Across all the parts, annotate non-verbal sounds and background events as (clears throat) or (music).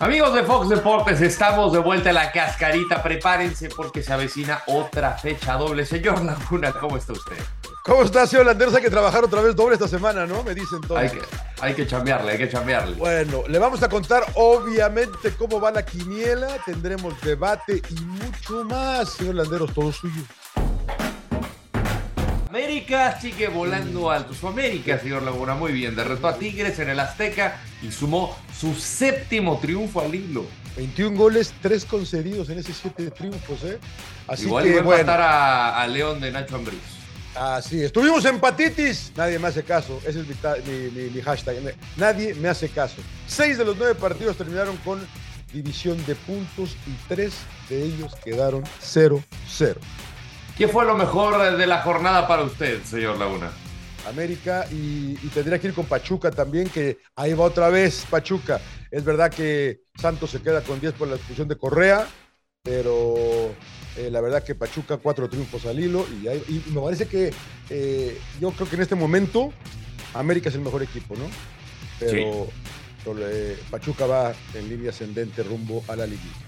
Amigos de Fox Deportes, estamos de vuelta a la cascarita. Prepárense porque se avecina otra fecha doble. Señor Laguna, ¿cómo está usted? ¿Cómo está, señor Landeros? Hay que trabajar otra vez doble esta semana, ¿no? Me dicen todos. Hay que, hay que chambearle, hay que chambearle. Bueno, le vamos a contar obviamente cómo va la quiniela, tendremos debate y mucho más, señor Landeros, todo suyo. América sigue volando alto. Su América, señor Laguna, muy bien. Derrotó a Tigres en el Azteca y sumó su séptimo triunfo al hilo. 21 goles, 3 concedidos en esos 7 triunfos, ¿eh? Así Igual que, iba a bueno. empatar a, a León de Nacho Ambriz. Así, estuvimos empatitis. Nadie me hace caso. Ese es mi, mi, mi, hashtag. Nadie me hace caso. Seis de los nueve partidos terminaron con división de puntos y tres de ellos quedaron 0-0. ¿Qué fue lo mejor de la jornada para usted, señor Laguna? América y, y, tendría que ir con Pachuca también, que ahí va otra vez Pachuca. Es verdad que Santos se queda con 10 por la expulsión de Correa, pero eh, la verdad que Pachuca cuatro triunfos al hilo y, me parece que eh, yo creo que en este momento América es el mejor equipo, ¿no? Pero, sí. pero eh, Pachuca va en línea ascendente rumbo a la liguilla.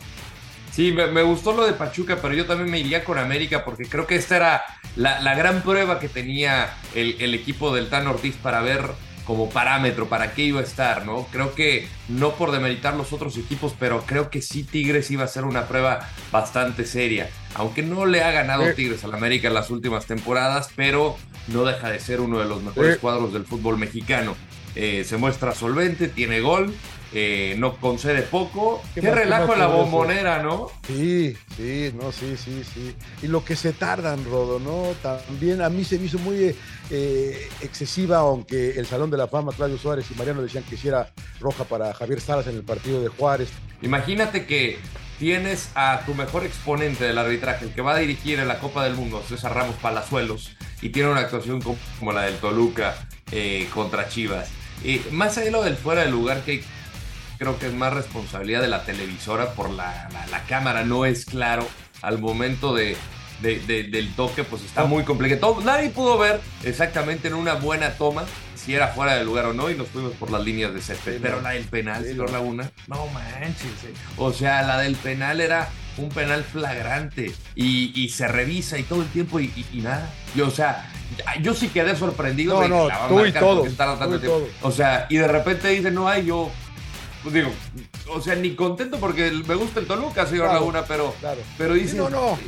Sí, me, me, gustó lo de Pachuca, pero yo también me iría con América porque creo que esta era la, la gran prueba que tenía el, el, equipo del Tan Ortiz para ver como parámetro para qué iba a estar, ¿no? Creo que no por demeritar los otros equipos, pero creo que sí Tigres iba a ser una prueba bastante seria. Aunque no le ha ganado eh. Tigres al América en las últimas temporadas, pero no deja de ser uno de los mejores eh. cuadros del fútbol mexicano. Eh, se muestra solvente, tiene gol, eh, no concede poco. Qué, qué relajo la bombonera, ¿no? Sí, sí, no, sí, sí, sí. Y lo que se tardan, Rodo, ¿no? También a mí se me hizo muy eh, excesiva, aunque el Salón de la Fama, Claudio Suárez y Mariano decían que hiciera roja para Javier Salas en el partido de Juárez. Imagínate que tienes a tu mejor exponente del arbitraje, el que va a dirigir en la Copa del Mundo, César Ramos Palazuelos, y tiene una actuación como, la del Toluca eh, contra Chivas. Y más allá de lo del fuera de lugar que creo que es más responsabilidad de la televisora por la, la, la cámara, no es claro al momento de, de, de, del toque, pues está muy complicado. Nadie pudo ver exactamente en una buena toma si era fuera de lugar o no y nos fuimos por las líneas de césped. Sí, Pero la del penal, sí, señor. Laguna, no manches. Eh. O sea, la del penal era un penal flagrante y, y se revisa y todo el tiempo y, y, y nada. Y, o sea, yo sí quedé sorprendido. No, de no, que la tú y todo. Tú y todo. O sea, y de repente dice, no hay, yo pues digo, o sea, ni contento porque me gusta el Toluca, señor Claro, Laguna, pero, claro. pero dice. No, no.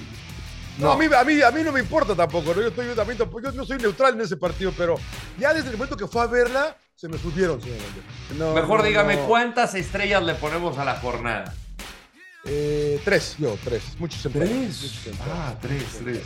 No, a mí, a, mí, a mí no me importa tampoco, ¿no? yo, estoy, yo, también, yo no soy neutral en ese partido, pero ya desde el momento que fue a verla, se me subieron, señor. No, Mejor dígame. ¿cuántas estrellas le ponemos a la jornada? Eh, tres, yo, tres. Muchos empates. Muchos. Ah, tres, tres.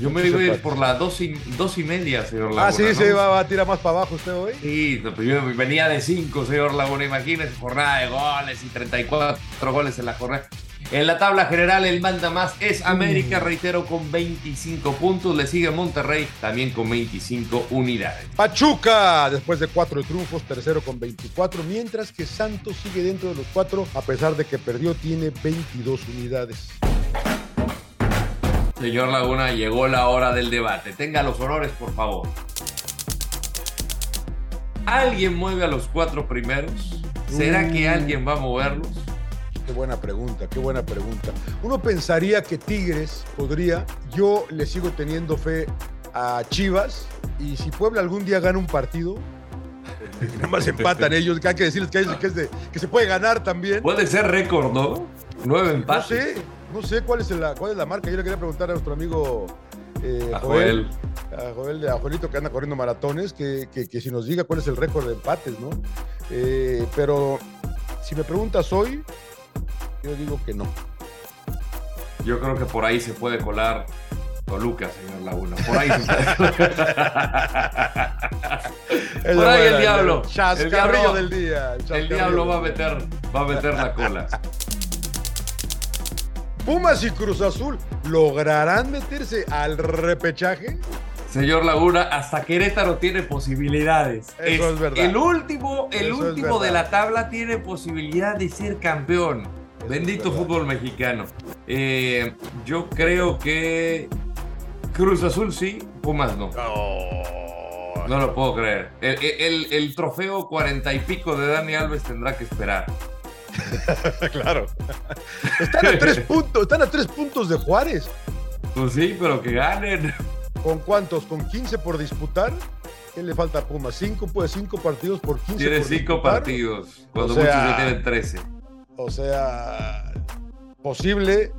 Yo me iba a ir por la dos y, dos y media, señor Laguna. Ah, sí, ¿no? se va, va a tirar más para abajo usted hoy. Sí, pues yo venía de cinco, señor Laguna. Imagínese, jornada de goles y 34 goles en la jornada. En la tabla general, el manda más es América, reitero, con 25 puntos. Le sigue Monterrey, también con 25 unidades. Pachuca, después de cuatro triunfos, tercero con 24, mientras que Santos sigue dentro de los cuatro, a pesar de que perdió, tiene 22 unidades. Señor Laguna, llegó la hora del debate. Tenga los honores, por favor. ¿Alguien mueve a los cuatro primeros? ¿Será Mm. que alguien va a moverlos? Qué buena pregunta, qué buena pregunta. Uno pensaría que Tigres podría, yo le sigo teniendo fe a Chivas, y si Puebla algún día gana un partido, eh, nada más empatan (laughs) ellos, que hay que decirles que, es- que es de- que se puede ganar también. Puede ser récord, ¿no? Nueve No empates. sé, no sé cuál es la, cuál es la marca. Yo le quería preguntar a nuestro amigo eh, A Joel, Joel. a Joel, a Joelito que anda corriendo maratones, que, que- que si nos diga cuál es el récord de empates, ¿no? Eh, pero si me preguntas hoy, yo digo que no. Yo creo que por ahí se puede colar Toluca, señor Laguna. Por ahí. (laughs) Por ahí el diablo. El diablo del día. El diablo va a meter, va a meter la cola. (laughs) Pumas y Cruz Azul lograrán meterse al repechaje. Señor Laguna, hasta Querétaro tiene posibilidades. Eso es, verdad. El último, el último de la tabla tiene posibilidad de ser campeón. Bendito fútbol mexicano. Eh, yo creo que Cruz Azul sí, Pumas no. No lo puedo creer. El, trofeo cuarenta y pico de Dani Alves tendrá que esperar. (laughs) claro. Están a tres (laughs) puntos, están a tres puntos de Juárez. Pues sí, pero que ganen. ¿Con cuántos? ¿Con 15 por disputar? ¿Qué le falta a Pumas? ¿Cinco, pues, cinco partidos por 15 Tiene cinco partidos, cuando muchos ya tienen 13. O sea, posible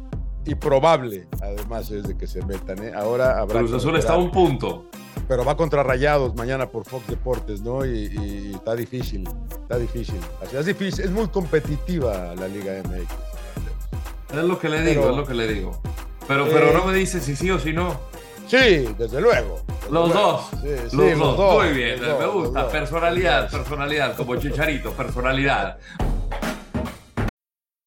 y probable, además, es de que se metan. ¿eh? Ahora habrá. Cruz Azul está a un punto. Pero va contra Rayados mañana por Fox Deportes, ¿no? Y, está difícil, está difícil. es difícil, es muy competitiva la Liga MX. Es lo que le digo, es lo que le digo. Pero, pero eh, no me dice si sí o si no. Sí, desde luego. los, Dos. los, dos. Muy bien, me gusta. Personalidad, personalidad, como Chicharito, personalidad.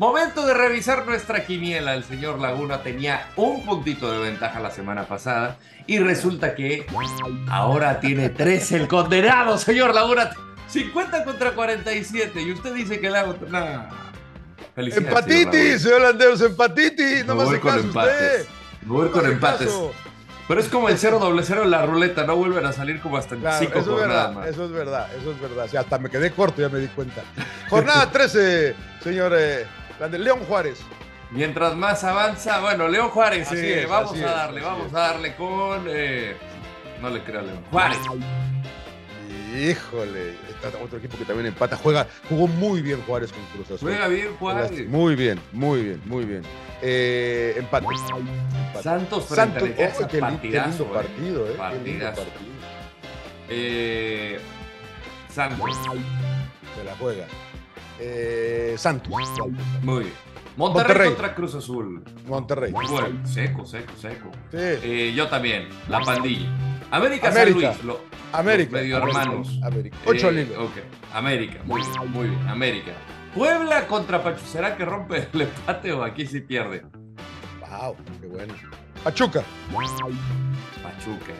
Momento de revisar nuestra quiniela. El señor Laguna tenía un puntito de ventaja la semana pasada y resulta que ahora tiene 13 el condenado, señor Laguna. 50 contra 47 y usted dice que le hago... empatitis, señor Landeros, empatitis. No me hace caso usted. voy con empates. Pero es como el 0 doble 0 en la ruleta, no vuelven a salir como hasta el 5 eso más. Eso es verdad, eso es verdad. O sea, hasta me quedé corto, ya me di cuenta. Jornada (laughs) 13, señores de León Juárez. Mientras más avanza, bueno, León Juárez, sí, vamos a darle, vamos a darle con. Eh, no le creo a León Juárez. Híjole, está otro equipo que también empata. Juega, jugó muy bien Juárez con Cruz Azul. Juega bien Juárez. Muy bien, muy bien, muy bien. Eh, empate. Santos frente Santos, a oh, qué, lindo eh. partido, eh. Partidazo. Eh, Santos. Se la juega. Eh, Santos. Muy bien. Monterrey, contra Cruz Azul. Monterrey. Bueno, seco, seco, seco. Eh, yo también. La pandilla. América, América. San Luis. América. medio hermanos. América. Ocho eh, Ok. América. Muy bien, muy bien. América. Puebla contra Pachuca. ¿Será que rompe (laughs) el empate o aquí sí pierde? Wow, qué bueno. Pachuca. Pachuca.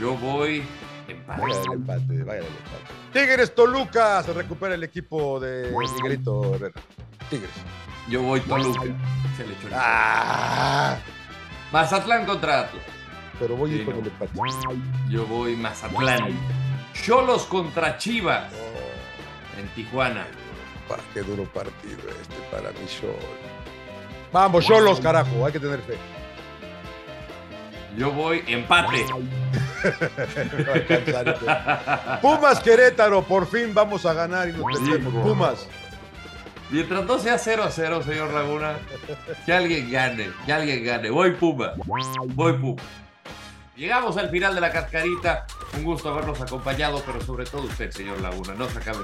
Yo voy empate. Vaya el empate, vaya el empate. Tigres Toluca, se recupera el equipo de Miguelito Herrera. Tigres. Yo voy Toluca. Se le echó ah. Mazatlán contra Atlas. Pero voy a ir con el empate. Yo voy Mazatlán. Cholos contra Chivas. Oh. En Tijuana. qué duro partido este para mi Cholos. Vamos, Cholos, carajo, hay que tener fe. Yo voy empate. (laughs) Pumas Querétaro, por fin vamos a ganar y nos metemos. Pumas. Mientras no sea 0 a 0, señor Laguna, que alguien gane, que alguien gane. Voy Puma, voy Puma. Llegamos al final de la cascarita. Un gusto habernos acompañado, pero sobre todo usted, señor Laguna. No se acaben.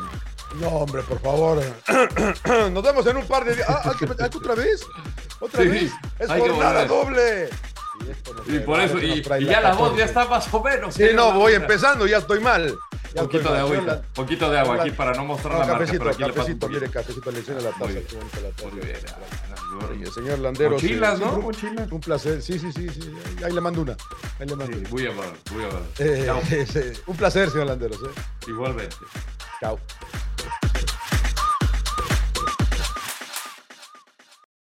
No, hombre, por favor. (clears throat) Nos vemos en un par de días. Ah, ¿Otra vez? ¿Otra vez? Es jornada doble. Y, por eso, y, ya la voz ya está más o menos. Sí, no, voy empezando, ya estoy mal. Un poquito de agua, poquito de agua aquí para no mostrar la cafecito, marca. Cafecito, mire, cafecito, le la taza. Muy bien. señor Landero. Mochilas, ¿no? Mochilas. Un placer, sí, sí, sí, sí. Ahí le mando una. Ahí le mando sí, Muy amable, muy amable. Eh, (laughs) un placer, señor Landeros. ¿eh? Igualmente. Chao.